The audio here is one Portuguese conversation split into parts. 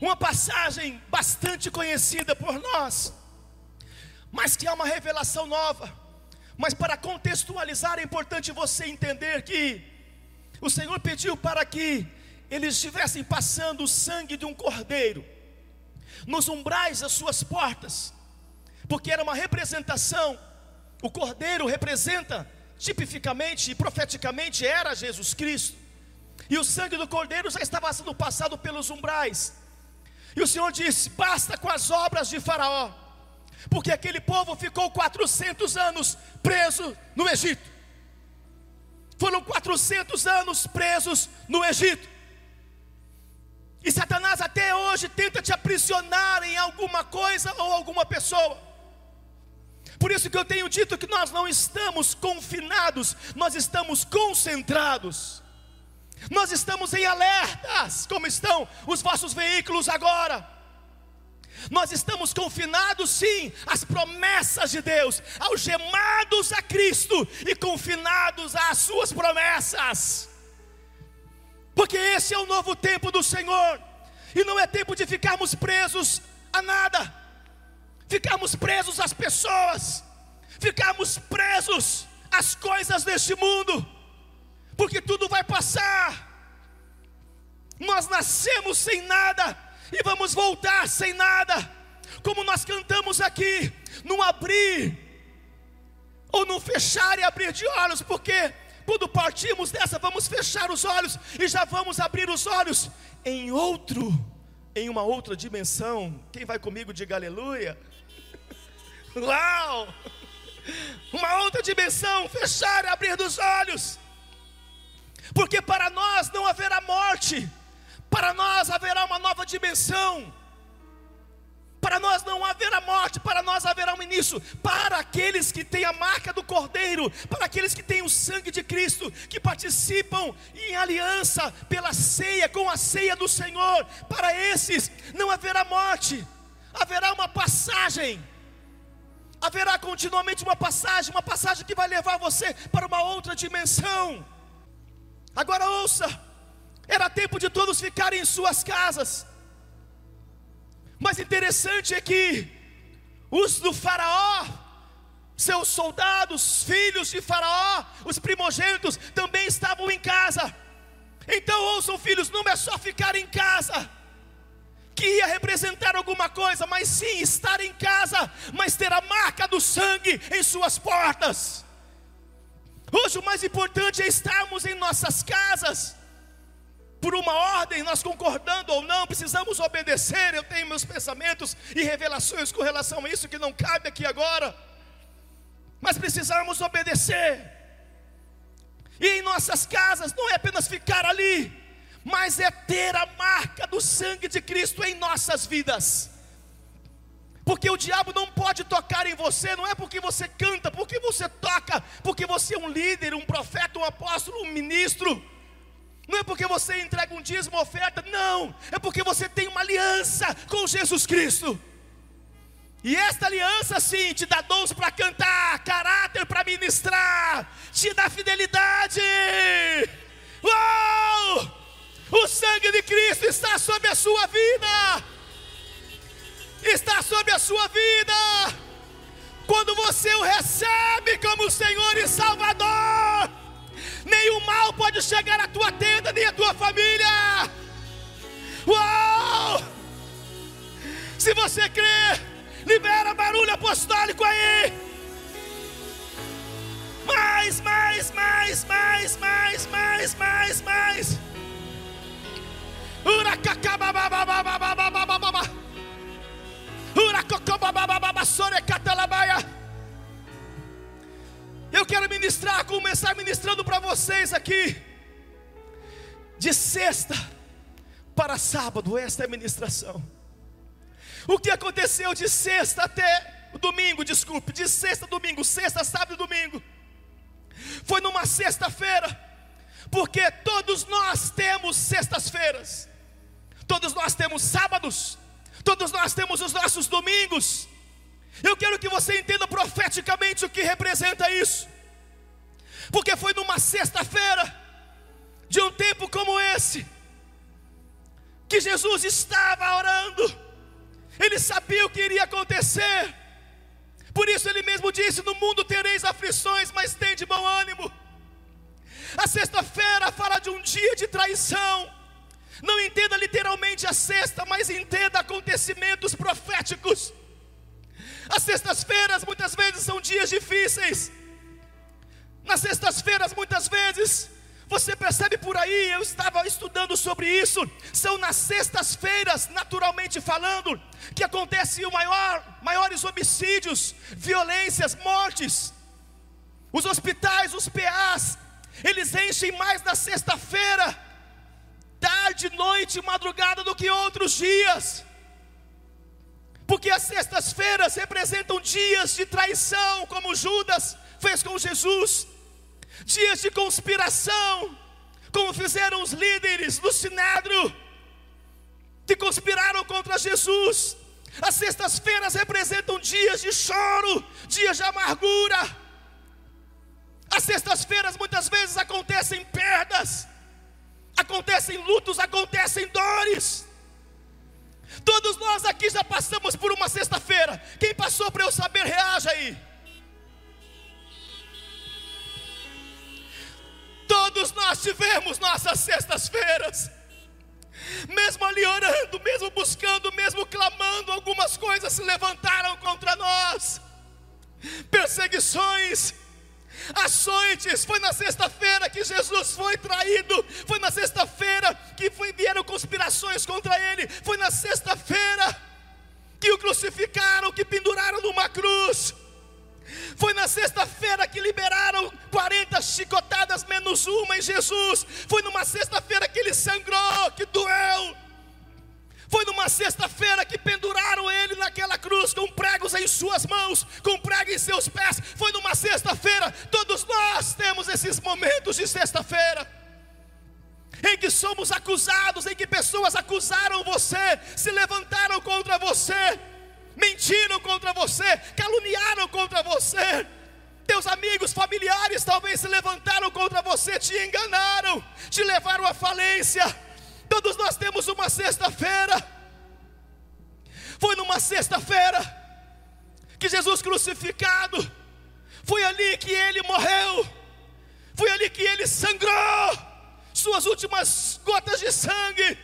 uma passagem bastante conhecida por nós, mas que há uma revelação nova. Mas para contextualizar, é importante você entender que o Senhor pediu para que eles estivessem passando o sangue de um cordeiro nos umbrais das suas portas, porque era uma representação. O cordeiro representa tipificamente e profeticamente era Jesus Cristo. E o sangue do cordeiro já estava sendo passado pelos umbrais. E o Senhor disse: basta com as obras de Faraó, porque aquele povo ficou 400 anos preso no Egito. Foram 400 anos presos no Egito. E Satanás até hoje tenta te aprisionar em alguma coisa ou alguma pessoa. Por isso que eu tenho dito que nós não estamos confinados, nós estamos concentrados. Nós estamos em alertas, como estão os vossos veículos agora. Nós estamos confinados sim às promessas de Deus, algemados a Cristo e confinados às suas promessas. Porque esse é o novo tempo do Senhor, e não é tempo de ficarmos presos a nada, ficarmos presos às pessoas, ficarmos presos às coisas deste mundo porque tudo vai passar. Nós nascemos sem nada e vamos voltar sem nada, como nós cantamos aqui, não abrir ou não fechar e abrir de olhos, porque quando partimos dessa, vamos fechar os olhos e já vamos abrir os olhos em outro, em uma outra dimensão. Quem vai comigo, diga aleluia. Uau! Uma outra dimensão, fechar e abrir dos olhos porque para nós não haverá morte, para nós haverá uma nova dimensão. Para nós não haverá morte, para nós haverá um início. Para aqueles que têm a marca do Cordeiro, para aqueles que têm o sangue de Cristo, que participam em aliança pela ceia, com a ceia do Senhor, para esses não haverá morte, haverá uma passagem. Haverá continuamente uma passagem, uma passagem que vai levar você para uma outra dimensão. Agora ouça, era tempo de todos ficarem em suas casas. Mas interessante é que os do Faraó, seus soldados, filhos de Faraó, os primogênitos, também estavam em casa. Então ouçam, filhos, não é só ficar em casa, que ia representar alguma coisa, mas sim estar em casa, mas ter a marca do sangue em suas portas. Hoje o mais importante é estarmos em nossas casas, por uma ordem, nós concordando ou não, precisamos obedecer. Eu tenho meus pensamentos e revelações com relação a isso que não cabe aqui agora, mas precisamos obedecer. E em nossas casas não é apenas ficar ali, mas é ter a marca do sangue de Cristo em nossas vidas porque o diabo não pode tocar em você, não é porque você canta, porque você toca, porque você é um líder, um profeta, um apóstolo, um ministro. Não é porque você entrega um dízimo, uma oferta, não, é porque você tem uma aliança com Jesus Cristo. E esta aliança sim te dá dons para cantar, caráter para ministrar, te dá fidelidade. O sangue de Cristo está sobre a sua vida está sobre a sua vida. Quando você o recebe como Senhor e Salvador, nenhum mal pode chegar à tua tenda nem à tua família. Uau! Se você crê, libera barulho apostólico aí. Mais, mais, mais, mais, mais, mais, mais, mais. Uracacababababababababa. Eu quero ministrar, começar ministrando para vocês aqui, de sexta para sábado, esta é a ministração. O que aconteceu de sexta até domingo, desculpe, de sexta a domingo, sexta, sábado e domingo, foi numa sexta-feira, porque todos nós temos sextas-feiras, todos nós temos sábados, Todos nós temos os nossos domingos. Eu quero que você entenda profeticamente o que representa isso. Porque foi numa sexta-feira, de um tempo como esse, que Jesus estava orando, ele sabia o que iria acontecer, por isso ele mesmo disse: No mundo tereis aflições, mas tem de bom ânimo. A sexta-feira fala de um dia de traição. Não entenda literalmente a sexta, mas entenda acontecimentos proféticos. As sextas-feiras muitas vezes são dias difíceis. Nas sextas-feiras, muitas vezes, você percebe por aí, eu estava estudando sobre isso. São nas sextas-feiras, naturalmente falando, que acontecem o maior, maiores homicídios, violências, mortes. Os hospitais, os PAs, eles enchem mais na sexta-feira, tarde, noite, madrugada do que outros dias. Porque as sextas-feiras representam dias de traição, como Judas fez com Jesus dias de conspiração, como fizeram os líderes do Sinédrio, que conspiraram contra Jesus. As sextas-feiras representam dias de choro, dias de amargura. As sextas-feiras muitas vezes acontecem perdas, acontecem lutos, acontecem dores. Todos nós aqui já passamos por uma sexta-feira. Quem passou para eu saber, reaja aí. Todos nós tivemos nossas sextas-feiras. Mesmo ali orando, mesmo buscando, mesmo clamando, algumas coisas se levantaram contra nós. Perseguições, açoites. Foi na sexta-feira que Jesus foi traído. Foi na sexta-feira que foi, vieram conspirações contra ele. Foi na sexta-feira que o crucificaram, que penduraram numa cruz. Foi na sexta-feira que liberaram 40 chicotadas menos uma em Jesus. Foi numa sexta-feira que ele sangrou, que doeu. Foi numa sexta-feira que penduraram ele naquela cruz com pregos em suas mãos, com pregos em seus pés. Foi numa sexta-feira. Todos nós temos esses momentos de sexta-feira. Em que somos acusados, em que pessoas acusaram você, se levantaram contra você mentiram contra você, caluniaram contra você. Teus amigos, familiares talvez se levantaram contra você, te enganaram, te levaram à falência. Todos nós temos uma sexta-feira. Foi numa sexta-feira que Jesus crucificado, foi ali que ele morreu, foi ali que ele sangrou, suas últimas gotas de sangue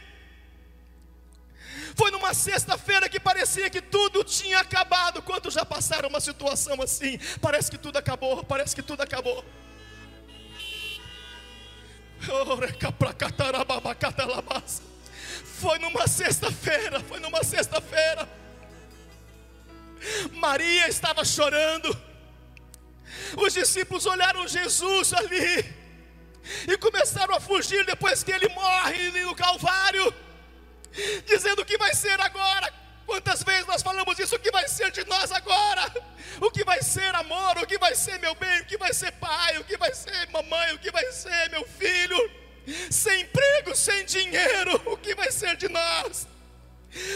foi numa sexta-feira que parecia que tudo tinha acabado. Quantos já passaram uma situação assim? Parece que tudo acabou, parece que tudo acabou. Foi numa sexta-feira, foi numa sexta-feira. Maria estava chorando. Os discípulos olharam Jesus ali e começaram a fugir depois que ele morre no Calvário dizendo o que vai ser agora. Quantas vezes nós falamos isso? O que vai ser de nós agora? O que vai ser amor? O que vai ser meu bem? O que vai ser pai? O que vai ser mamãe? O que vai ser meu filho? Sem emprego, sem dinheiro, o que vai ser de nós?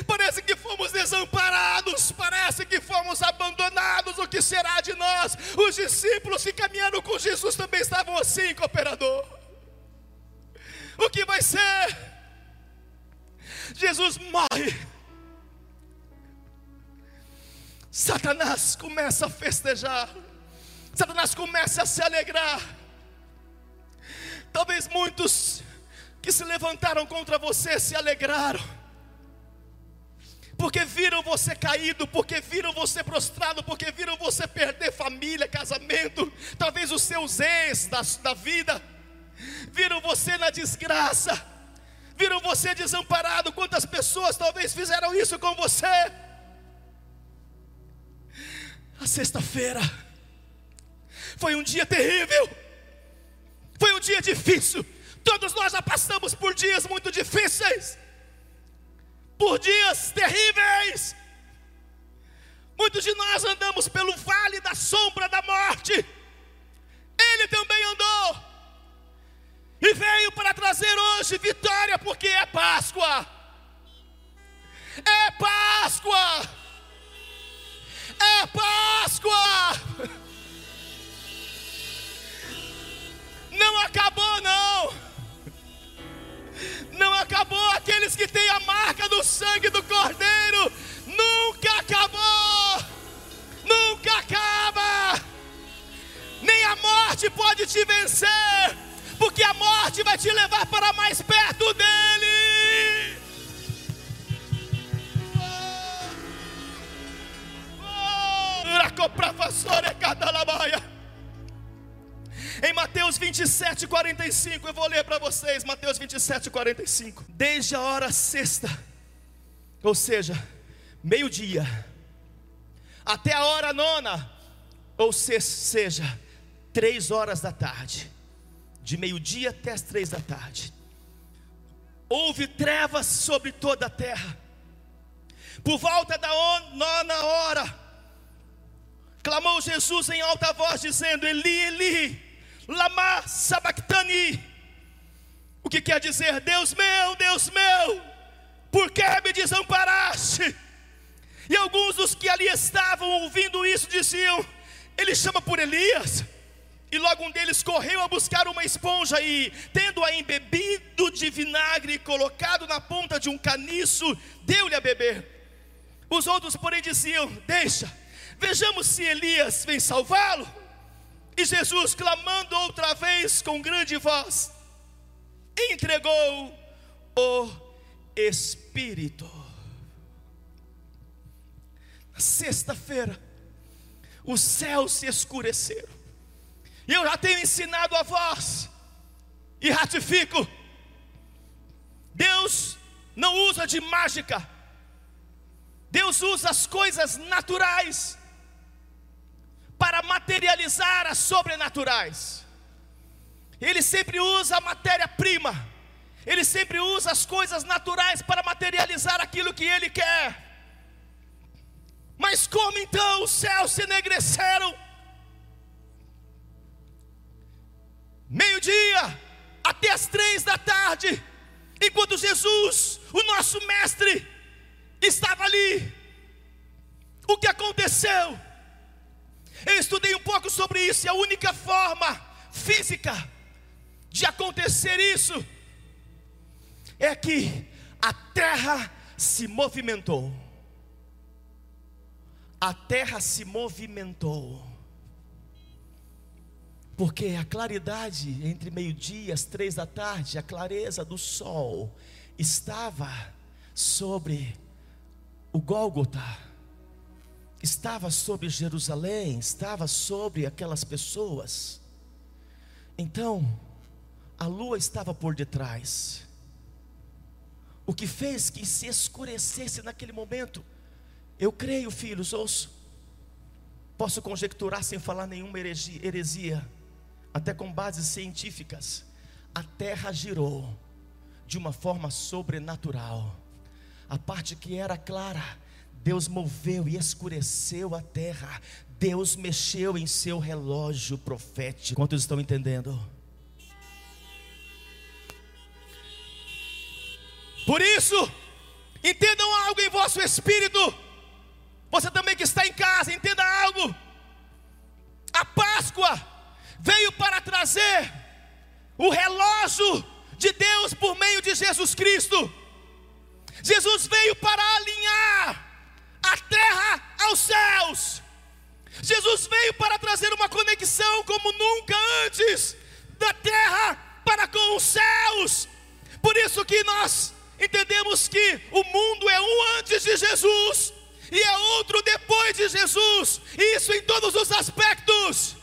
Parece que fomos desamparados, parece que fomos abandonados. O que será de nós? Os discípulos que caminharam com Jesus também estavam assim, cooperador. O que vai ser? Jesus morre. Satanás começa a festejar. Satanás começa a se alegrar. Talvez muitos que se levantaram contra você se alegraram. Porque viram você caído, porque viram você prostrado, porque viram você perder família, casamento, talvez os seus ex da, da vida, viram você na desgraça viram você desamparado. Quantas pessoas talvez fizeram isso com você? A sexta-feira foi um dia terrível, foi um dia difícil. Todos nós já passamos por dias muito difíceis, por dias terríveis. Muitos de nós andamos pelo vale da sombra da morte. Ele também andou. E veio para trazer hoje vitória, porque é Páscoa. É Páscoa. É Páscoa. Não acabou, não. Não acabou. Aqueles que tem a marca do sangue do Cordeiro, nunca acabou, nunca acaba, nem a morte pode te vencer, porque a morte vai te levar para 27:45. Desde a hora sexta, ou seja, meio-dia, até a hora nona, ou seja, três horas da tarde, de meio-dia até as três da tarde, houve trevas sobre toda a terra. Por volta da on, nona hora, clamou Jesus em alta voz, dizendo: Eli, Eli, lama sabactani. O que quer dizer, Deus meu, Deus meu, por que me desamparaste? E alguns dos que ali estavam ouvindo isso diziam: Ele chama por Elias. E logo um deles correu a buscar uma esponja e, tendo-a embebido de vinagre e colocado na ponta de um caniço, deu-lhe a beber. Os outros, porém, diziam: Deixa, Vejamos se Elias vem salvá-lo. E Jesus, clamando outra vez com grande voz, entregou o Espírito. Na sexta-feira, os céus se escureceram. E eu já tenho ensinado a voz, e ratifico: Deus não usa de mágica, Deus usa as coisas naturais para materializar as sobrenaturais. Ele sempre usa a matéria-prima, ele sempre usa as coisas naturais para materializar aquilo que ele quer. Mas como então os céus se enegreceram? Meio-dia até as três da tarde, enquanto Jesus, o nosso mestre, estava ali. O que aconteceu? Eu estudei um pouco sobre isso, e a única forma física de acontecer isso é que a terra se movimentou. A terra se movimentou. Porque a claridade entre meio-dia e as três da tarde, a clareza do sol, estava sobre o Gólgota estava sobre Jerusalém, estava sobre aquelas pessoas. Então, a lua estava por detrás. O que fez que se escurecesse naquele momento, eu creio, filhos, ouço, posso conjecturar sem falar nenhuma heresia, até com bases científicas. A terra girou de uma forma sobrenatural. A parte que era clara Deus moveu e escureceu a terra. Deus mexeu em seu relógio profético. Quantos estão entendendo? Por isso, entendam algo em vosso espírito. Você também que está em casa, entenda algo. A Páscoa veio para trazer o relógio de Deus por meio de Jesus Cristo. Jesus veio para alinhar a terra aos céus. Jesus veio para trazer uma conexão como nunca antes, da terra para com os céus. Por isso que nós entendemos que o mundo é um antes de Jesus e é outro depois de Jesus, isso em todos os aspectos.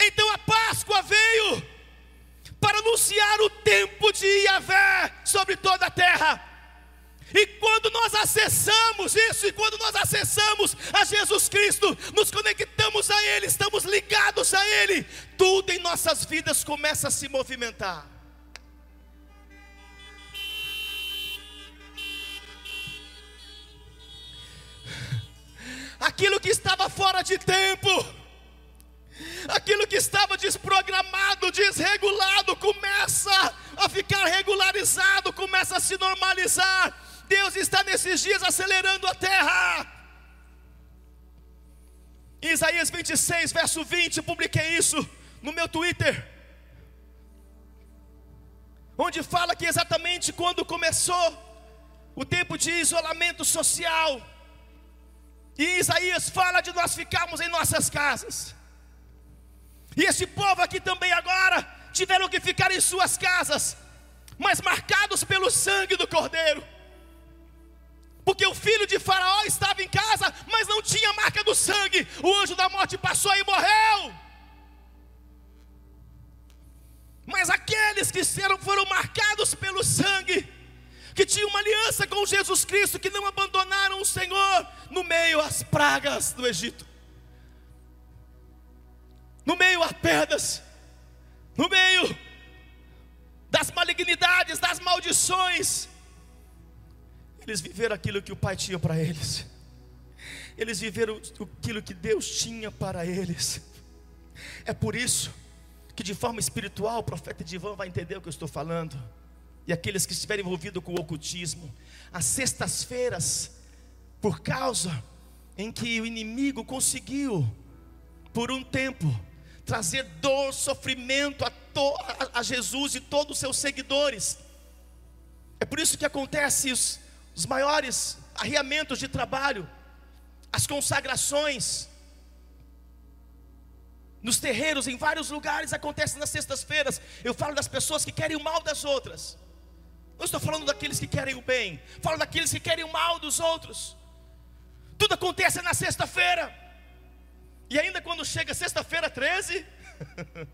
Então a Páscoa veio para anunciar o tempo de Yahvé sobre toda a terra. E quando nós acessamos isso, e quando nós acessamos a Jesus Cristo, nos conectamos a Ele, estamos ligados a Ele, tudo em nossas vidas começa a se movimentar. Aquilo que estava fora de tempo, aquilo que estava desprogramado, desregulado, começa a ficar regularizado, começa a se normalizar Deus está nesses dias acelerando a terra. Isaías 26, verso 20, eu publiquei isso no meu Twitter. onde fala que exatamente quando começou o tempo de isolamento social, e Isaías fala de nós ficarmos em nossas casas. E esse povo aqui também agora tiveram que ficar em suas casas, mas marcados pelo sangue do Cordeiro. Porque o filho de Faraó estava em casa, mas não tinha marca do sangue. O anjo da morte passou e morreu. Mas aqueles que foram marcados pelo sangue, que tinham uma aliança com Jesus Cristo, que não abandonaram o Senhor no meio às pragas do Egito, no meio a pedras, no meio das malignidades, das maldições, eles viveram aquilo que o Pai tinha para eles. Eles viveram aquilo que Deus tinha para eles. É por isso que de forma espiritual o profeta Divan vai entender o que eu estou falando e aqueles que estiverem envolvidos com o ocultismo, as sextas-feiras, por causa em que o inimigo conseguiu, por um tempo, trazer dor, sofrimento a, a, a Jesus e todos os seus seguidores. É por isso que acontece os, os maiores arriamentos de trabalho, as consagrações, nos terreiros, em vários lugares, acontece nas sextas-feiras. Eu falo das pessoas que querem o mal das outras. Não estou falando daqueles que querem o bem, falo daqueles que querem o mal dos outros. Tudo acontece na sexta-feira. E ainda quando chega sexta-feira 13,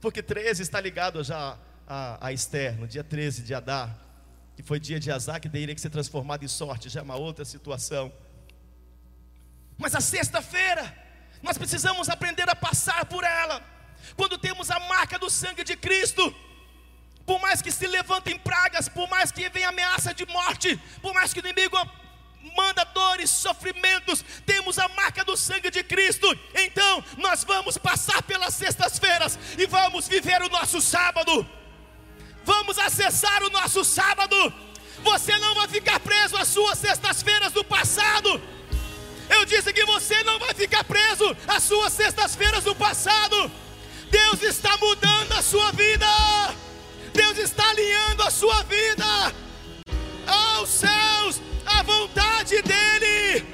porque 13 está ligado já a, a Esther, no dia 13 de Adar, que foi dia de Azar, que teria que ser transformado em sorte, já é uma outra situação. Mas a sexta-feira, nós precisamos aprender a passar por ela, quando temos a marca do sangue de Cristo por mais que se levantem pragas, por mais que venha ameaça de morte, por mais que o inimigo manda dores, sofrimentos, temos a marca do sangue de Cristo. Então, nós vamos passar pelas sextas-feiras e vamos viver o nosso sábado. Vamos acessar o nosso sábado. Você não vai ficar preso às suas sextas-feiras do passado. Eu disse que você não vai ficar preso às suas sextas-feiras do passado. Deus está mudando a sua vida. Deus está alinhando a sua vida aos céus, à vontade dEle.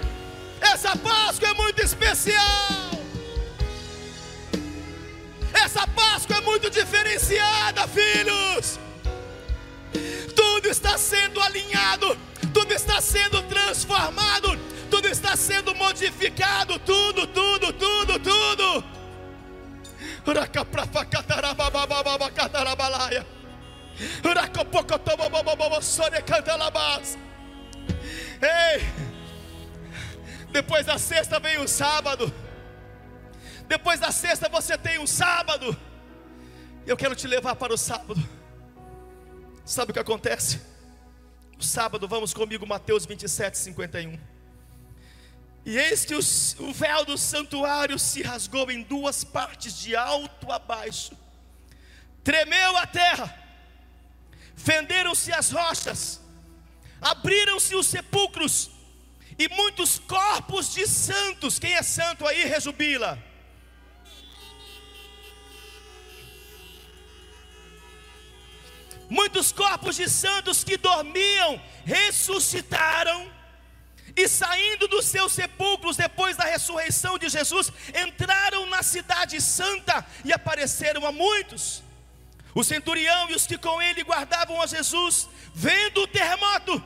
Essa Páscoa é muito especial. Essa Páscoa é muito diferenciada, filhos. Tudo está sendo alinhado, tudo está sendo transformado, tudo está sendo modificado, tudo, tudo, tudo, tudo. Ei, depois da sexta vem o sábado. Depois da sexta você tem um sábado. Eu quero te levar para o sábado. Sabe o que acontece? O sábado, vamos comigo, Mateus 27, 51. E eis que os, o véu do santuário se rasgou em duas partes, de alto a baixo. Tremeu a terra fenderam-se as rochas, abriram-se os sepulcros, e muitos corpos de santos, quem é santo aí, rejubila. Muitos corpos de santos que dormiam ressuscitaram, e saindo dos seus sepulcros depois da ressurreição de Jesus, entraram na cidade santa e apareceram a muitos. O centurião e os que com ele guardavam a Jesus, vendo o terremoto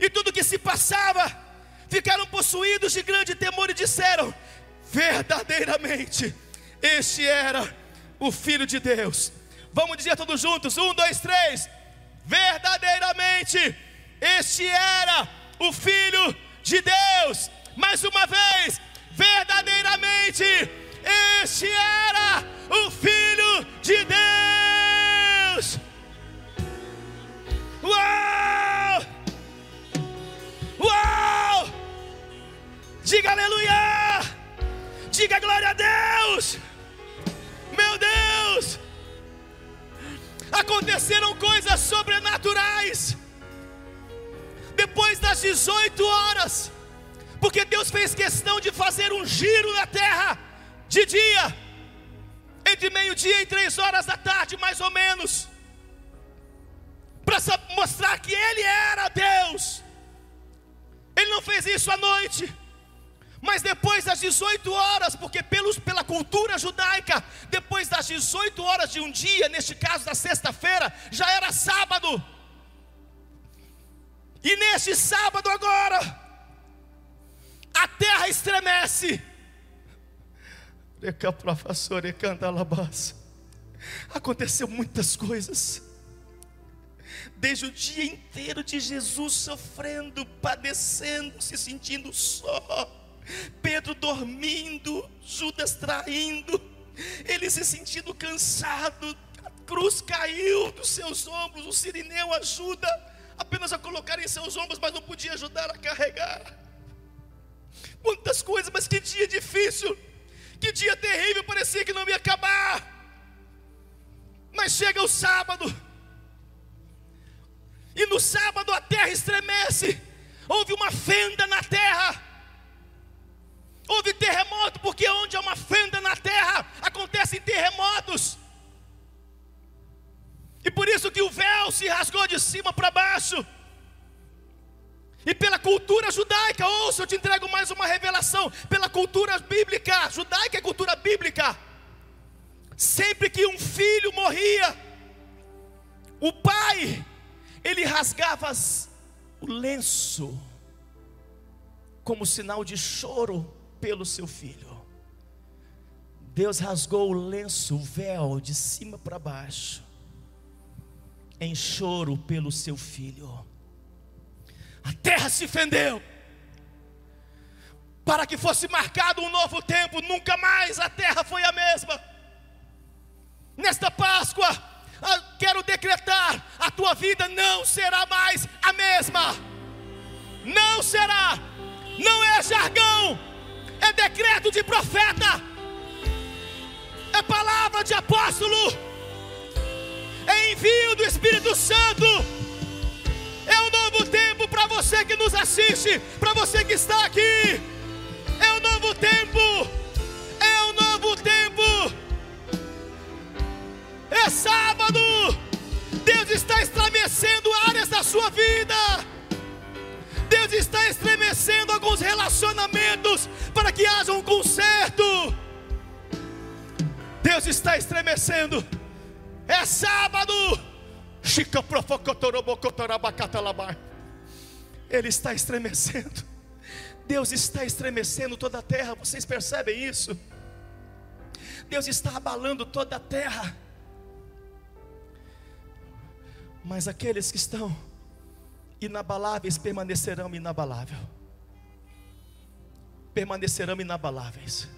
e tudo que se passava, ficaram possuídos de grande temor e disseram: verdadeiramente, este era o Filho de Deus. Vamos dizer todos juntos: um, dois, três. Verdadeiramente, este era o Filho de Deus. Mais uma vez, verdadeiramente, este era o Filho de Deus. Uau! Uau! Diga aleluia! Diga glória a Deus! Meu Deus! Aconteceram coisas sobrenaturais. Depois das 18 horas, porque Deus fez questão de fazer um giro na terra de dia entre meio-dia e três horas da tarde, mais ou menos, mostrar que ele era Deus. Ele não fez isso à noite, mas depois das 18 horas, porque pelos, pela cultura judaica, depois das 18 horas de um dia, neste caso da sexta-feira, já era sábado. E neste sábado agora, a terra estremece. Aconteceu muitas coisas desde o dia inteiro de Jesus sofrendo, padecendo, se sentindo só, Pedro dormindo, Judas traindo, ele se sentindo cansado, a cruz caiu dos seus ombros, o sirineu ajuda apenas a colocar em seus ombros, mas não podia ajudar a carregar. Muitas coisas, mas que dia difícil, que dia terrível, parecia que não ia acabar. Mas chega o sábado, e no sábado a terra estremece. Houve uma fenda na terra. Houve terremoto, porque onde há uma fenda na terra, acontecem terremotos. E por isso que o véu se rasgou de cima para baixo. E pela cultura judaica, ouça, eu te entrego mais uma revelação. Pela cultura bíblica, judaica é cultura bíblica. Sempre que um filho morria, o pai ele rasgava o lenço como sinal de choro pelo seu filho. Deus rasgou o lenço, o véu, de cima para baixo, em choro pelo seu filho. A terra se fendeu, para que fosse marcado um novo tempo, nunca mais a terra foi a mesma. Nesta Páscoa, quero decretar: a tua vida não será mais a mesma. Não será, não é jargão, é decreto de profeta, é palavra de apóstolo, é envio do Espírito Santo. É um novo tempo para você que nos assiste, para você que está aqui. É um novo tempo, é sábado. Deus está estremecendo áreas da sua vida. Deus está estremecendo alguns relacionamentos para que haja um conserto. Deus está estremecendo. É sábado. Ele está estremecendo. Deus está estremecendo toda a terra. Vocês percebem isso? Deus está abalando toda a terra. Mas aqueles que estão inabaláveis permanecerão inabalável. Permanecerão inabaláveis.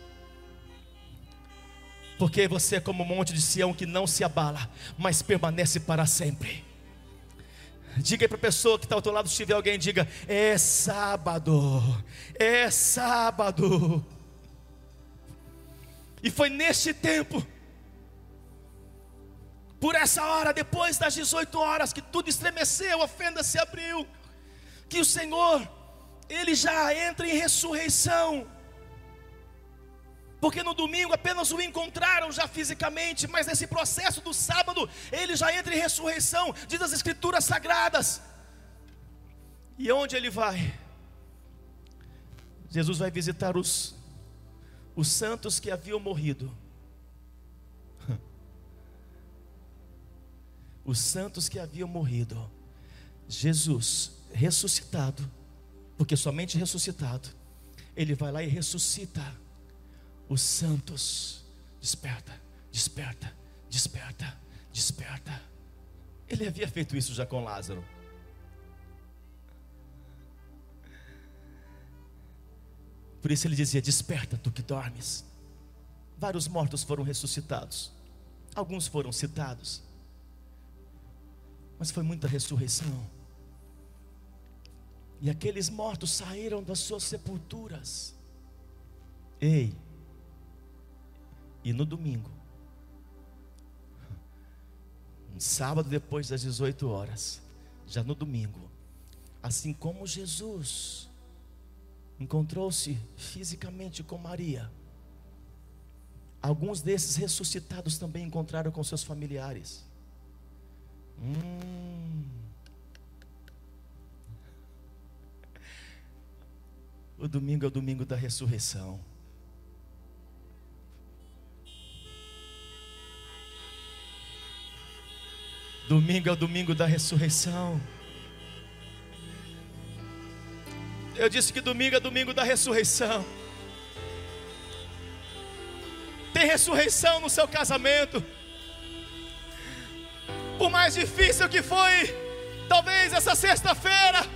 Porque você é como o monte de Sião que não se abala, mas permanece para sempre. Diga para a pessoa que está ao teu lado, se tiver alguém, diga: é sábado, é sábado. E foi neste tempo por essa hora, depois das 18 horas, que tudo estremeceu, a fenda se abriu, que o Senhor, Ele já entra em ressurreição. Porque no domingo apenas o encontraram já fisicamente, mas nesse processo do sábado, ele já entra em ressurreição, diz as Escrituras Sagradas. E onde ele vai? Jesus vai visitar os, os santos que haviam morrido os santos que haviam morrido. Jesus ressuscitado, porque somente ressuscitado, ele vai lá e ressuscita os santos. Desperta, desperta, desperta, desperta. Ele havia feito isso já com Lázaro. Por isso ele dizia: Desperta, tu que dormes. Vários mortos foram ressuscitados, alguns foram citados, mas foi muita ressurreição. E aqueles mortos saíram das suas sepulturas. Ei, e no domingo, um sábado depois das 18 horas, já no domingo, assim como Jesus encontrou-se fisicamente com Maria, Alguns desses ressuscitados também encontraram com seus familiares. Hum. O domingo é o domingo da ressurreição. Domingo é o domingo da ressurreição. Eu disse que domingo é domingo da ressurreição. Tem ressurreição no seu casamento. Por mais difícil que foi, talvez essa sexta-feira,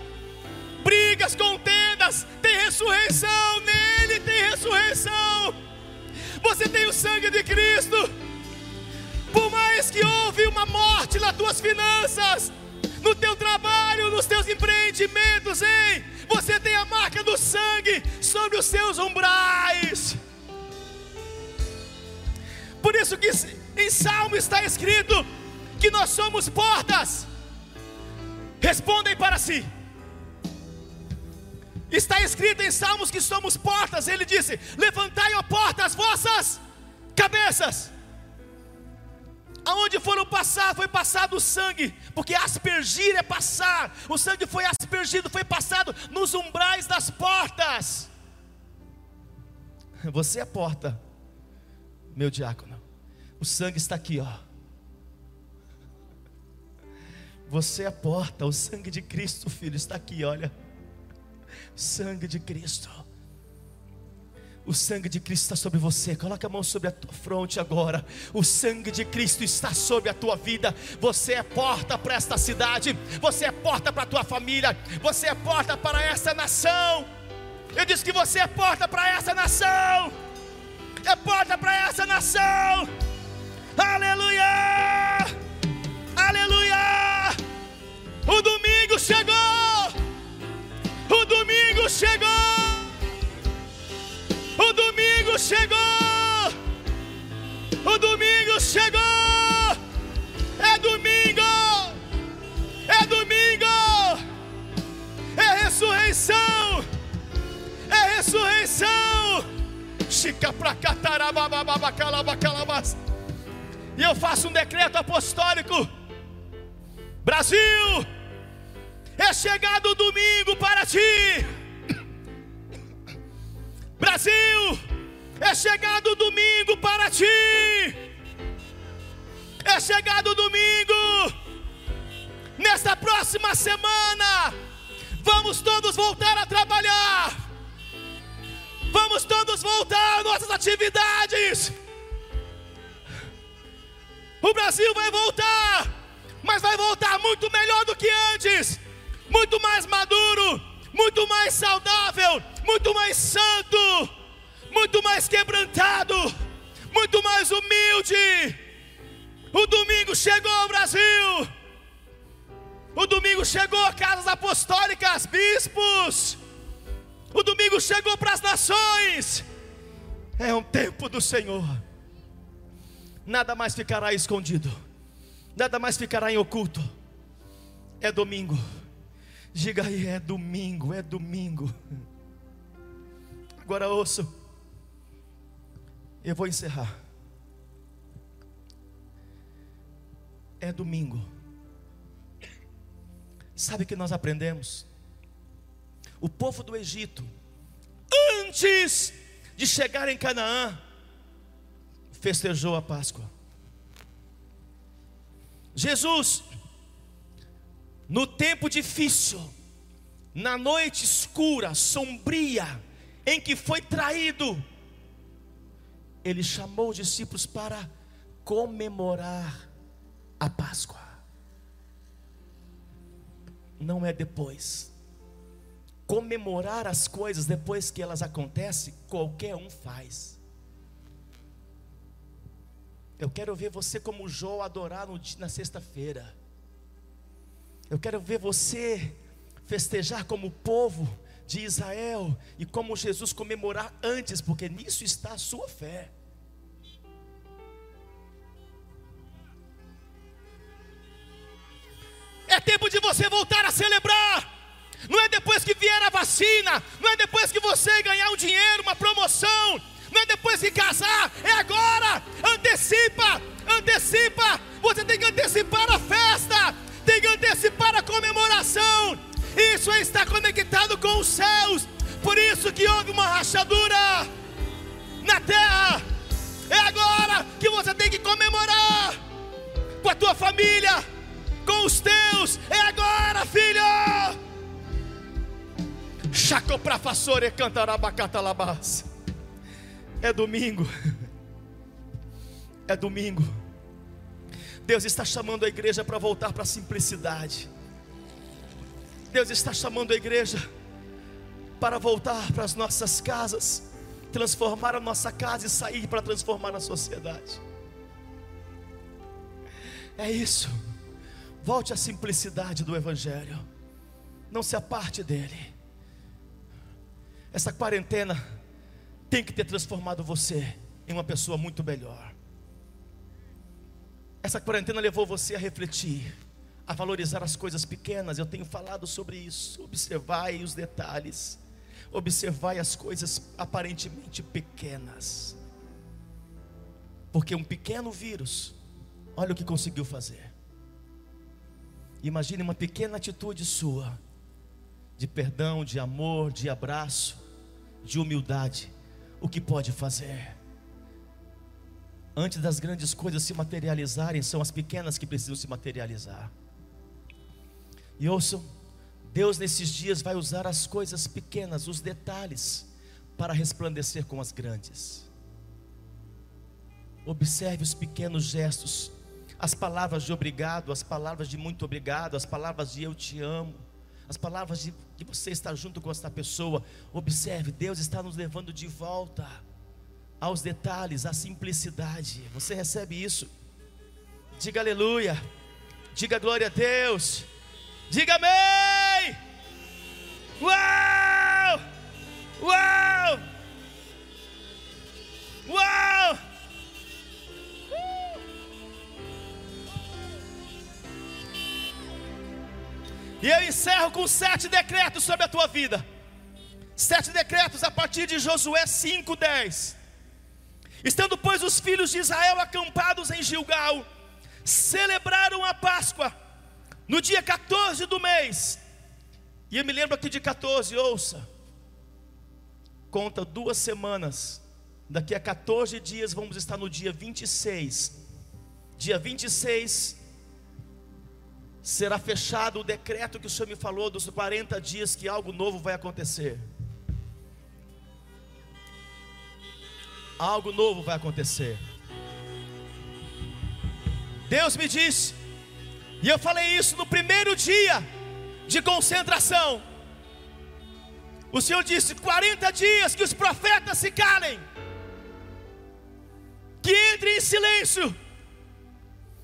brigas, contendas, tem ressurreição, nele tem ressurreição. Você tem o sangue de Cristo. Por mais que houve uma morte nas tuas finanças, no teu trabalho, nos teus empreendimentos, hein? Você tem a marca do sangue sobre os seus umbrais. Por isso que em Salmo está escrito que nós somos portas. Respondem para si. Está escrito em Salmos que somos portas. Ele disse: Levantai, a porta, as vossas cabeças. Aonde foram passar, foi passado o sangue, porque aspergir é passar. O sangue foi aspergido, foi passado nos umbrais das portas. Você é a porta, meu diácono. O sangue está aqui, ó. Você é a porta, o sangue de Cristo, filho, está aqui, olha. Sangue de Cristo. O sangue de Cristo está sobre você. Coloca a mão sobre a tua fronte agora. O sangue de Cristo está sobre a tua vida. Você é porta para esta cidade. Você é porta para a tua família. Você é porta para essa nação. Eu disse que você é porta para essa nação. É porta para essa nação. Aleluia! O domingo chegou! O domingo chegou! O domingo chegou! O domingo chegou! É domingo! É domingo! É ressurreição! É ressurreição! Chica pra catarabababacalabacalabas. E eu faço um decreto apostólico. Brasil! É chegado o domingo para ti. Brasil, é chegado o domingo para ti. É chegado o domingo. Nesta próxima semana, vamos todos voltar a trabalhar. Vamos todos voltar às nossas atividades. O Brasil vai voltar, mas vai voltar muito melhor do que antes, muito mais maduro, muito mais saudável, muito mais santo, muito mais quebrantado, muito mais humilde. O domingo chegou ao Brasil. O domingo chegou a casas apostólicas, bispos. O domingo chegou para as nações. É um tempo do Senhor. Nada mais ficará escondido. Nada mais ficará em oculto. É domingo. Diga aí, é domingo, é domingo. Agora ouço. Eu vou encerrar. É domingo. Sabe o que nós aprendemos? O povo do Egito, antes de chegar em Canaã, festejou a Páscoa. Jesus no tempo difícil, na noite escura, sombria, em que foi traído, ele chamou os discípulos para comemorar a Páscoa. Não é depois. Comemorar as coisas depois que elas acontecem, qualquer um faz. Eu quero ver você como Jó adorar no, na sexta-feira. Eu quero ver você festejar como o povo de Israel e como Jesus comemorar antes, porque nisso está a sua fé. É tempo de você voltar a celebrar. Não é depois que vier a vacina, não é depois que você ganhar um dinheiro, uma promoção, não é depois que casar, é agora. Antecipa, antecipa. Você tem que antecipar a festa, tem que antecipar a comemoração. Isso estar conectado com os céus. Por isso que houve uma rachadura na terra. É agora que você tem que comemorar com a tua família, com os teus. É agora, filho. Chaco pra fassore cantarabacata É domingo. É domingo. Deus está chamando a igreja para voltar para a simplicidade. Deus está chamando a igreja para voltar para as nossas casas, transformar a nossa casa e sair para transformar a sociedade. É isso. Volte à simplicidade do Evangelho. Não se aparte dele. Essa quarentena tem que ter transformado você em uma pessoa muito melhor. Essa quarentena levou você a refletir, a valorizar as coisas pequenas. Eu tenho falado sobre isso. Observai os detalhes. Observai as coisas aparentemente pequenas. Porque um pequeno vírus, olha o que conseguiu fazer. Imagine uma pequena atitude sua, de perdão, de amor, de abraço, de humildade, o que pode fazer. Antes das grandes coisas se materializarem, são as pequenas que precisam se materializar. E ouçam, Deus nesses dias vai usar as coisas pequenas, os detalhes, para resplandecer com as grandes. Observe os pequenos gestos, as palavras de obrigado, as palavras de muito obrigado, as palavras de eu te amo, as palavras de que você está junto com esta pessoa. Observe, Deus está nos levando de volta aos detalhes, à simplicidade. Você recebe isso? Diga aleluia, diga glória a Deus, diga amém. Uau! Uau! Uau! E eu encerro com sete decretos sobre a tua vida. Sete decretos a partir de Josué 5:10. Estando, pois, os filhos de Israel acampados em Gilgal, celebraram a Páscoa no dia 14 do mês. E eu me lembro aqui de 14, ouça. Conta duas semanas. Daqui a 14 dias vamos estar no dia 26. Dia 26 será fechado o decreto que o Senhor me falou dos 40 dias que algo novo vai acontecer. Algo novo vai acontecer. Deus me disse, e eu falei isso no primeiro dia de concentração. O Senhor disse: 40 dias que os profetas se calem, que entrem em silêncio,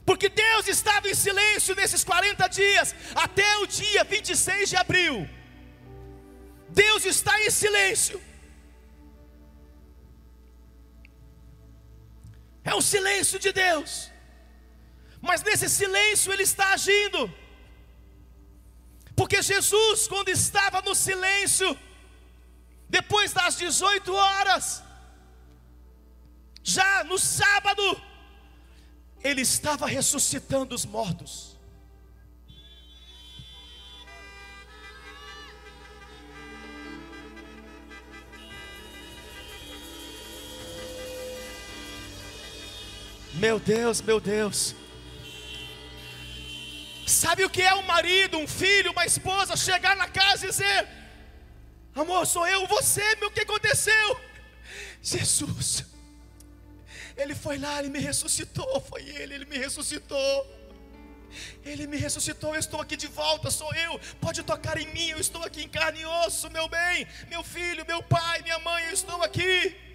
porque Deus estava em silêncio nesses 40 dias, até o dia 26 de abril. Deus está em silêncio. É o silêncio de Deus. Mas nesse silêncio Ele está agindo. Porque Jesus, quando estava no silêncio, depois das 18 horas, já no sábado, Ele estava ressuscitando os mortos. Meu Deus, meu Deus. Sabe o que é um marido, um filho, uma esposa chegar na casa e dizer: Amor, sou eu, você, meu, o que aconteceu? Jesus, Ele foi lá, Ele me ressuscitou, foi Ele, Ele me ressuscitou. Ele me ressuscitou, eu estou aqui de volta, sou eu. Pode tocar em mim, eu estou aqui em carne e osso, meu bem, meu filho, meu pai, minha mãe, eu estou aqui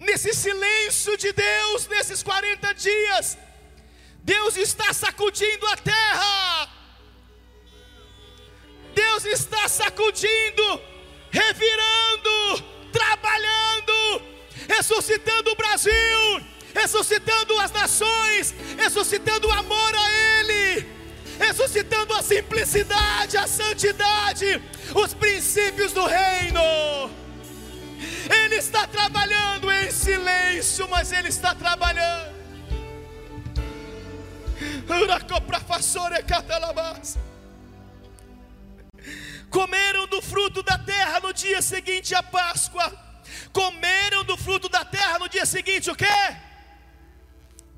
nesse silêncio de Deus, nesses 40 dias, Deus está sacudindo a terra, Deus está sacudindo, revirando, trabalhando, ressuscitando o Brasil, ressuscitando as nações, ressuscitando o amor a Ele, ressuscitando a simplicidade, a santidade, os princípios do reino. Ele está trabalhando em silêncio, mas Ele está trabalhando. Comeram do fruto da terra no dia seguinte à Páscoa. Comeram do fruto da terra no dia seguinte o quê?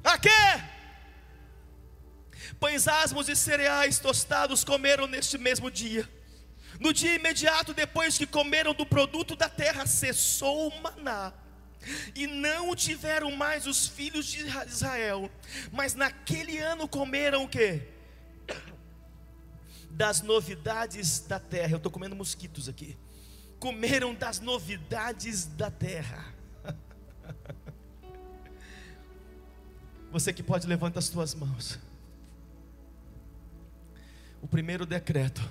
A quê? Pães asmos e cereais tostados comeram neste mesmo dia. No dia imediato depois que comeram do produto da terra, cessou o maná. E não o tiveram mais os filhos de Israel. Mas naquele ano comeram o quê? Das novidades da terra. Eu estou comendo mosquitos aqui. Comeram das novidades da terra. Você que pode levanta as tuas mãos. O primeiro decreto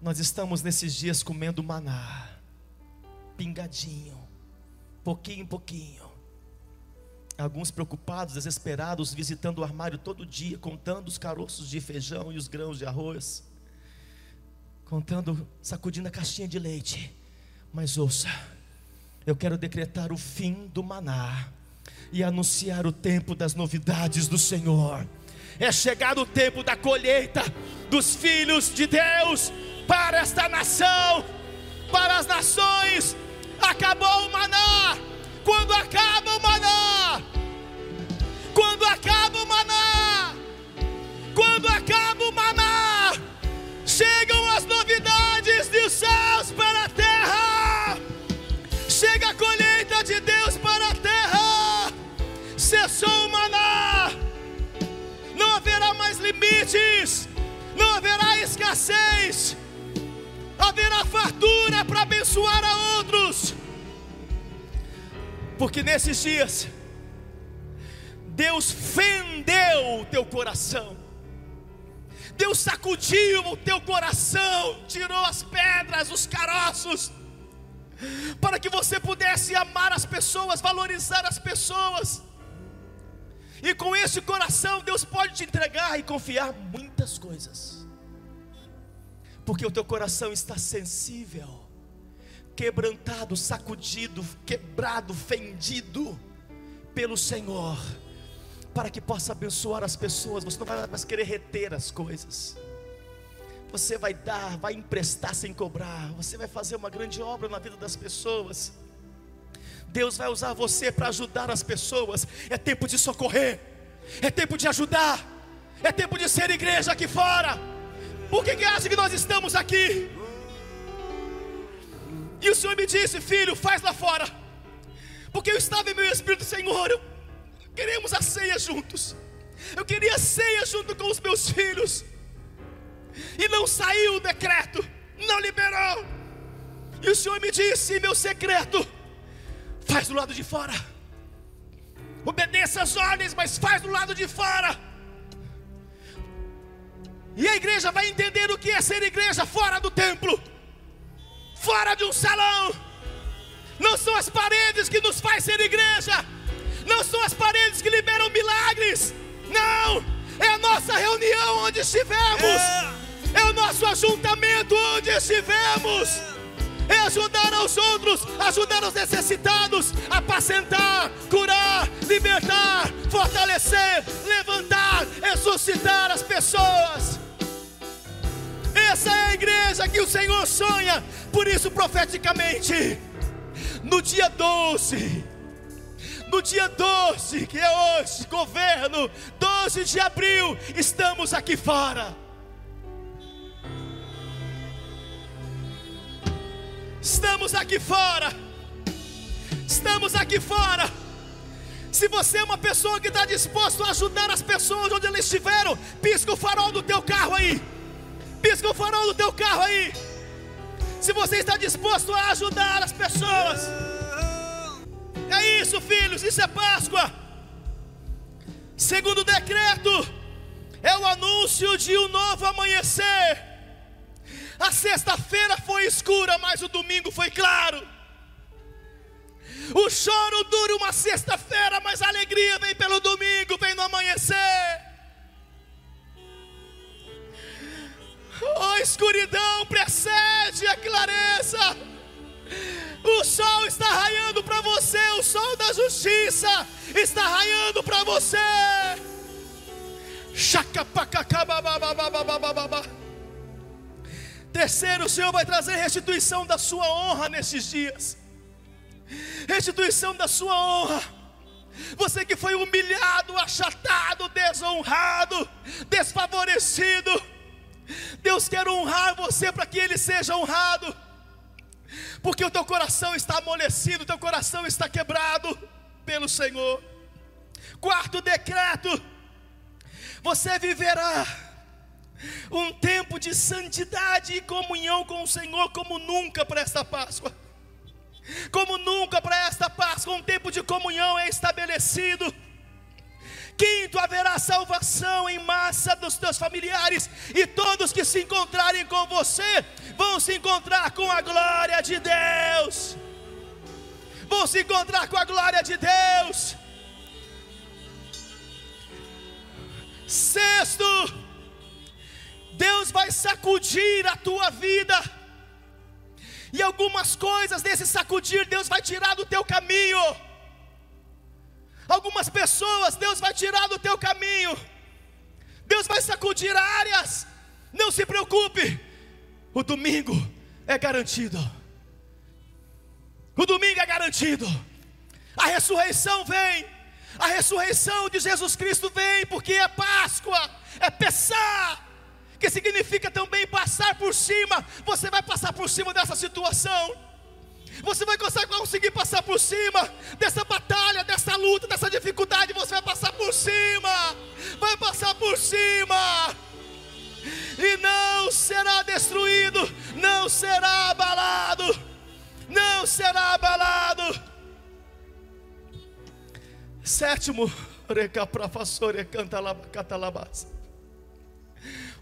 nós estamos nesses dias comendo maná, pingadinho, pouquinho em pouquinho. Alguns preocupados, desesperados, visitando o armário todo dia, contando os caroços de feijão e os grãos de arroz, contando, sacudindo a caixinha de leite. Mas ouça, eu quero decretar o fim do maná e anunciar o tempo das novidades do Senhor. É chegado o tempo da colheita dos filhos de Deus para esta nação, para as nações. Acabou o maná. Quando acaba o maná, quando acaba o maná, quando acaba o maná, chegam as novidades dos céus para a terra. Chega a colheita de Deus para a terra. Cessou o maná. Não haverá mais limites. Não haverá escassez haverá fartura para abençoar a outros. Porque nesses dias, Deus fendeu o teu coração, Deus sacudiu o teu coração, tirou as pedras, os caroços, para que você pudesse amar as pessoas, valorizar as pessoas. E com esse coração, Deus pode te entregar e confiar muitas coisas porque o teu coração está sensível, quebrantado, sacudido, quebrado, fendido pelo Senhor, para que possa abençoar as pessoas. Você não vai mais querer reter as coisas. Você vai dar, vai emprestar sem cobrar. Você vai fazer uma grande obra na vida das pessoas. Deus vai usar você para ajudar as pessoas. É tempo de socorrer. É tempo de ajudar. É tempo de ser igreja aqui fora. Por que, que acha que nós estamos aqui? E o Senhor me disse, filho, faz lá fora. Porque eu estava em meu Espírito, Senhor, eu, queremos a ceia juntos. Eu queria a ceia junto com os meus filhos. E não saiu o decreto, não liberou. E o Senhor me disse, meu secreto, faz do lado de fora. Obedeça as ordens, mas faz do lado de fora. E a igreja vai entender o que é ser igreja fora do templo, fora de um salão. Não são as paredes que nos faz ser igreja, não são as paredes que liberam milagres. Não, é a nossa reunião onde estivemos, é, o nosso ajuntamento onde estivemos. É ajudar aos outros, ajudar os necessitados, apacentar, curar, libertar, fortalecer, levantar, ressuscitar as pessoas. Essa é a igreja que o Senhor sonha. Por isso, profeticamente, no dia 12, no dia 12, que é hoje, governo, 12 de abril, estamos aqui fora. Estamos aqui fora. Estamos aqui fora. Se você é uma pessoa que está disposto a ajudar as pessoas onde elas estiveram, pisca o farol do teu carro aí. Pisca o farol do teu carro aí. Se você está disposto a ajudar as pessoas. É isso, filhos, isso é Páscoa. Segundo decreto, é o anúncio de um novo amanhecer. A sexta-feira foi escura, mas o domingo foi claro. O choro dura uma sexta-feira, mas a alegria vem pelo domingo, vem no amanhecer. A escuridão precede a clareza. O sol está raiando para você, o sol da justiça está raiando para você. Terceiro, o Senhor vai trazer restituição da sua honra nesses dias. Restituição da sua honra. Você que foi humilhado, achatado, desonrado, desfavorecido. Deus quer honrar você para que Ele seja honrado, porque o teu coração está amolecido, o teu coração está quebrado pelo Senhor. Quarto decreto: você viverá um tempo de santidade e comunhão com o Senhor como nunca para esta Páscoa. Como nunca para esta Páscoa, um tempo de comunhão é estabelecido. Quinto, haverá salvação em massa dos teus familiares, e todos que se encontrarem com você vão se encontrar com a glória de Deus. Vão se encontrar com a glória de Deus. Sexto, Deus vai sacudir a tua vida, e algumas coisas desse sacudir, Deus vai tirar do teu caminho. Algumas pessoas Deus vai tirar do teu caminho. Deus vai sacudir áreas. Não se preocupe. O domingo é garantido. O domingo é garantido. A ressurreição vem. A ressurreição de Jesus Cristo vem porque é Páscoa, é Pessá, que significa também passar por cima. Você vai passar por cima dessa situação. Você vai conseguir passar por cima dessa batalha, dessa luta, dessa dificuldade. Você vai passar por cima, vai passar por cima, e não será destruído, não será abalado, não será abalado. Sétimo,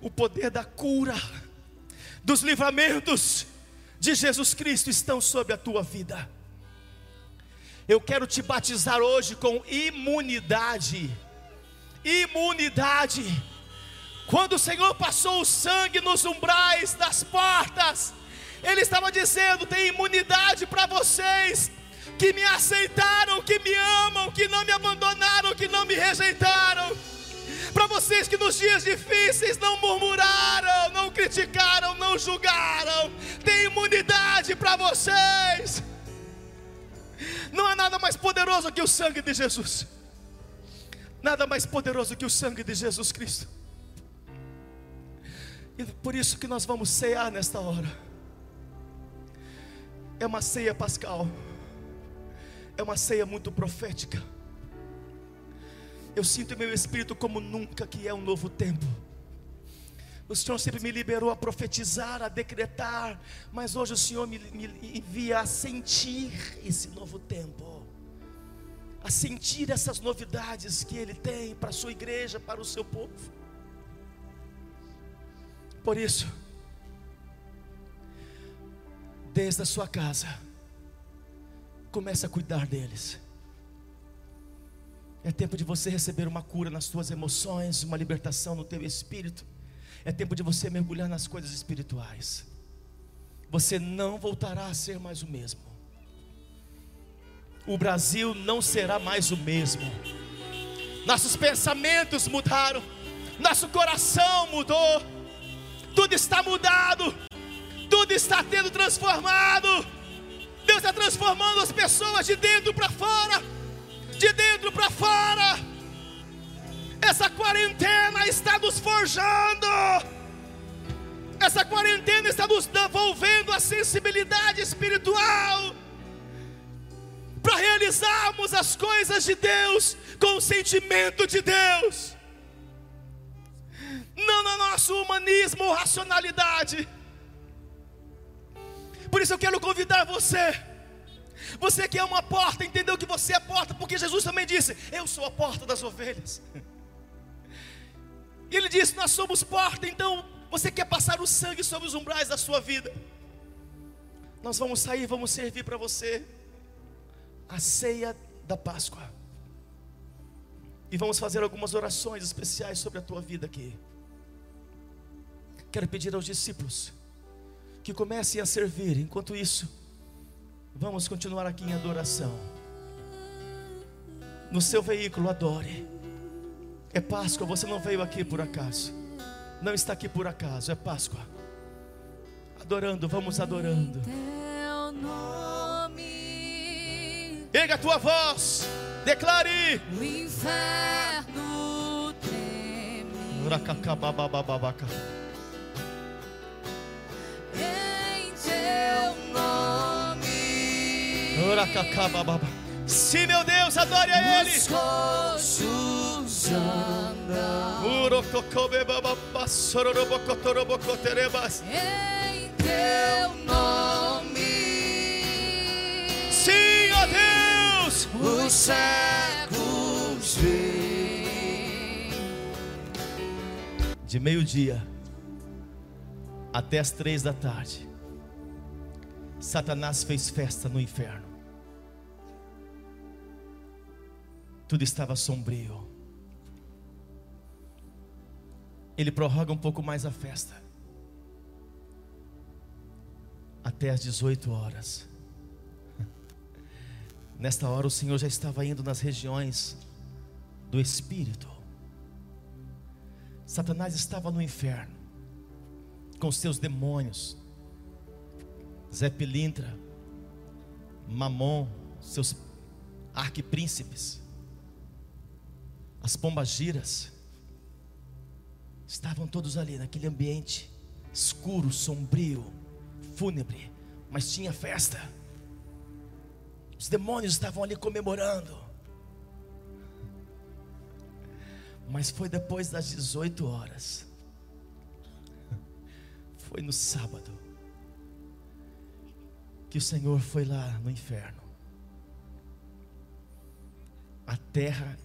o poder da cura, dos livramentos de Jesus Cristo estão sobre a tua vida. Eu quero te batizar hoje com imunidade. Imunidade. Quando o Senhor passou o sangue nos umbrais das portas, Ele estava dizendo: tem imunidade para vocês que me aceitaram, que me amam, que não me abandonaram, que não me rejeitaram para vocês que nos dias difíceis não murmuraram, não criticaram, não julgaram, tem imunidade para vocês. Não há nada mais poderoso que o sangue de Jesus, nada mais poderoso que o sangue de Jesus Cristo. E por isso que nós vamos cear nesta hora. É uma ceia pascal, é uma ceia muito profética eu sinto meu espírito como nunca que é um novo tempo. O Senhor sempre me liberou a profetizar, a decretar, mas hoje o Senhor me, me envia a sentir esse novo tempo, a sentir essas novidades que Ele tem para a sua igreja, para o seu povo. Por isso, desde a sua casa, comece a cuidar deles. É tempo de você receber uma cura nas suas emoções, uma libertação no teu espírito. É tempo de você mergulhar nas coisas espirituais. Você não voltará a ser mais o mesmo. O Brasil não será mais o mesmo. Nossos pensamentos mudaram, nosso coração mudou. Tudo está mudado. Tudo está tendo transformado. Deus está transformando as pessoas de dentro para fora de dentro para fora. Essa quarentena está nos forjando. Essa quarentena está nos devolvendo a sensibilidade espiritual para realizarmos as coisas de Deus com o sentimento de Deus, não no nosso humanismo ou racionalidade. Por isso eu quero convidar você você que é uma porta, entendeu que você é porta, porque Jesus também disse: Eu sou a porta das ovelhas. E ele disse: Nós somos porta, então você quer passar o sangue sobre os umbrais da sua vida. Nós vamos sair, vamos servir para você a ceia da Páscoa. E vamos fazer algumas orações especiais sobre a tua vida aqui. Quero pedir aos discípulos que comecem a servir, enquanto isso Vamos continuar aqui em adoração. No seu veículo, adore. É Páscoa, você não veio aqui por acaso. Não está aqui por acaso, é Páscoa. Adorando, vamos adorando. Teu nome, Erga a tua voz, declare. o inferno treme. Sim, meu Deus, adore a Ele. Em teu nome, Sim, ó Deus. os cegos. De meio-dia até as três da tarde, Satanás fez festa no inferno. Tudo estava sombrio. Ele prorroga um pouco mais a festa. Até às 18 horas. Nesta hora o Senhor já estava indo nas regiões do Espírito. Satanás estava no inferno com seus demônios. Zé Pilintra, Mamon, seus arquipríncipes, as pombagiras, estavam todos ali naquele ambiente escuro, sombrio, fúnebre, mas tinha festa. Os demônios estavam ali comemorando. Mas foi depois das 18 horas. Foi no sábado. Que o Senhor foi lá no inferno. A terra.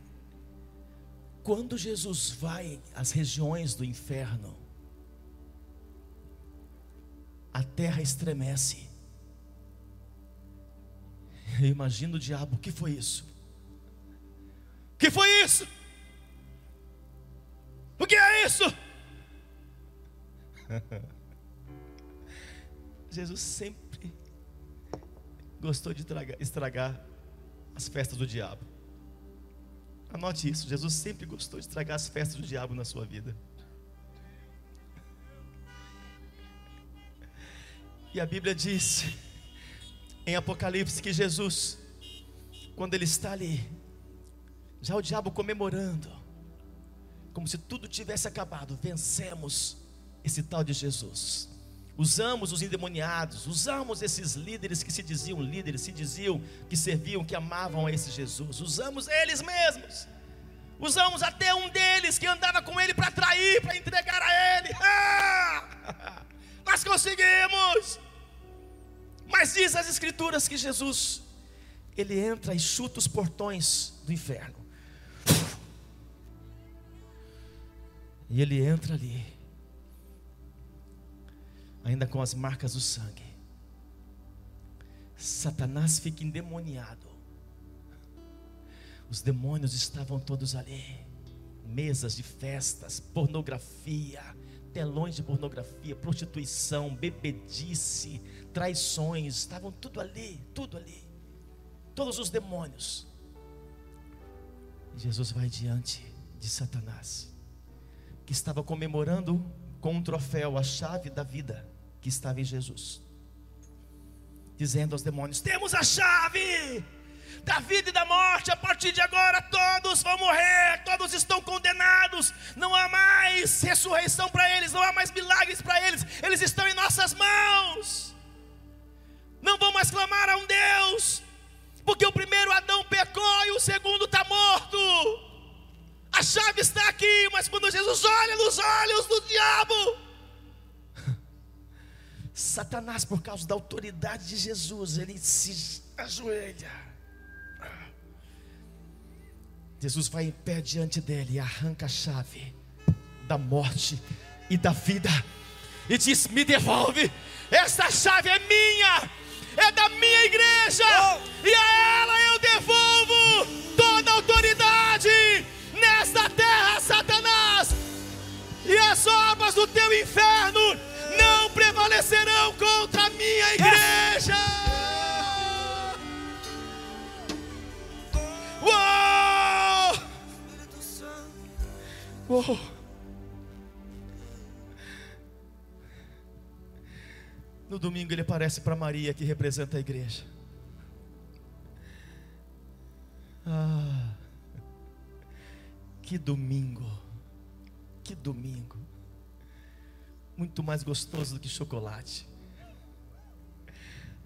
Quando Jesus vai às regiões do inferno, a terra estremece. Eu imagino o diabo, o que foi isso? O que foi isso? O que é isso? Jesus sempre gostou de estragar, estragar as festas do diabo. Anote isso: Jesus sempre gostou de estragar as festas do diabo na sua vida. E a Bíblia diz em Apocalipse que Jesus, quando ele está ali, já o diabo comemorando, como se tudo tivesse acabado, vencemos esse tal de Jesus. Usamos os endemoniados, usamos esses líderes que se diziam líderes, se diziam que serviam, que amavam a esse Jesus, usamos eles mesmos. Usamos até um deles que andava com ele para trair, para entregar a ele. Ah! Nós conseguimos. Mas diz as escrituras que Jesus ele entra e chuta os portões do inferno. E ele entra ali, ainda com as marcas do sangue. Satanás fica endemoniado. Os demônios estavam todos ali. Mesas de festas, pornografia, telões de pornografia, prostituição, bebedice, traições, estavam tudo ali, tudo ali. Todos os demônios. E Jesus vai diante de Satanás que estava comemorando com um troféu a chave da vida que estava em Jesus, dizendo aos demônios: Temos a chave da vida e da morte, a partir de agora todos vão morrer, todos estão condenados, não há mais ressurreição para eles, não há mais milagres para eles, eles estão em nossas mãos, não vão mais clamar a um Deus, porque o primeiro Adão pecou e o segundo está morto. A chave está aqui, mas quando Jesus olha nos olhos do diabo, Satanás, por causa da autoridade de Jesus, ele se ajoelha. Jesus vai em pé diante dele e arranca a chave da morte e da vida e diz: Me devolve, essa chave é minha, é da minha igreja, e a ela eu devolvo toda a autoridade nesta terra, Satanás, e as obras do teu inferno serão contra a minha igreja. Uou! Uou! No domingo ele aparece para Maria, que representa a igreja. Ah, que domingo, que domingo muito mais gostoso do que chocolate.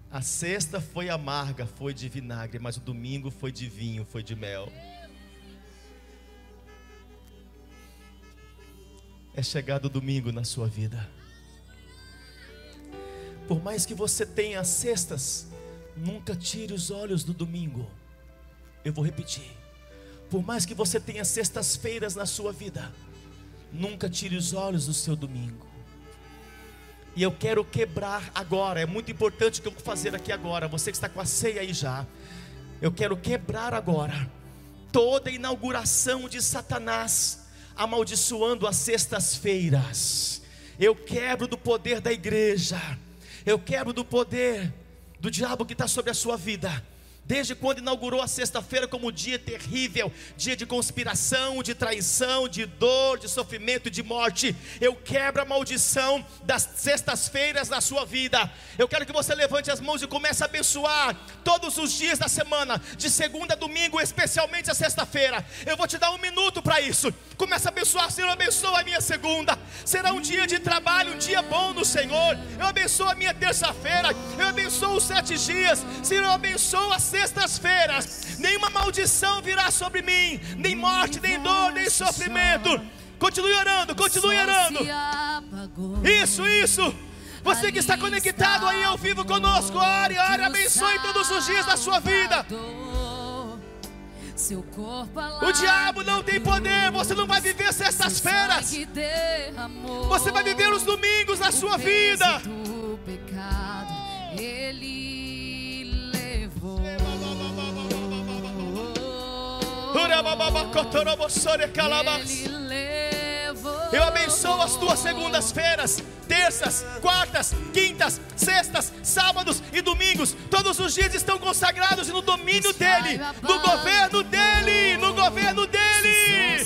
A sexta foi amarga, foi de vinagre, mas o domingo foi de vinho, foi de mel. É chegado o domingo na sua vida. Por mais que você tenha cestas, nunca tire os olhos do domingo. Eu vou repetir. Por mais que você tenha sextas-feiras na sua vida, nunca tire os olhos do seu domingo. E eu quero quebrar agora, é muito importante o que eu vou fazer aqui agora. Você que está com a ceia aí já, eu quero quebrar agora toda inauguração de Satanás, amaldiçoando as sextas-feiras. Eu quebro do poder da igreja, eu quebro do poder do diabo que está sobre a sua vida Desde quando inaugurou a sexta-feira como dia terrível, dia de conspiração, de traição, de dor, de sofrimento de morte, eu quebro a maldição das sextas-feiras na sua vida. Eu quero que você levante as mãos e comece a abençoar todos os dias da semana, de segunda a domingo, especialmente a sexta-feira. Eu vou te dar um minuto para isso. Comece a abençoar, Senhor, abençoa a minha segunda. Será um dia de trabalho, um dia bom no Senhor. Eu abençoo a minha terça-feira, eu abençoo os sete dias. Senhor, eu abençoo a sextas-feiras, nenhuma maldição virá sobre mim, nem morte, nem dor, nem sofrimento. Continue orando, continue orando. Isso, isso. Você que está conectado aí ao vivo conosco, ore, ore, abençoe todos os dias da sua vida. O diabo não tem poder, você não vai viver sextas-feiras. Você vai viver os domingos na sua vida. Ele Eu abençoo as tuas segundas-feiras, terças, quartas, quintas, sextas, sábados e domingos. Todos os dias estão consagrados no domínio dele, no governo dele, no governo dele.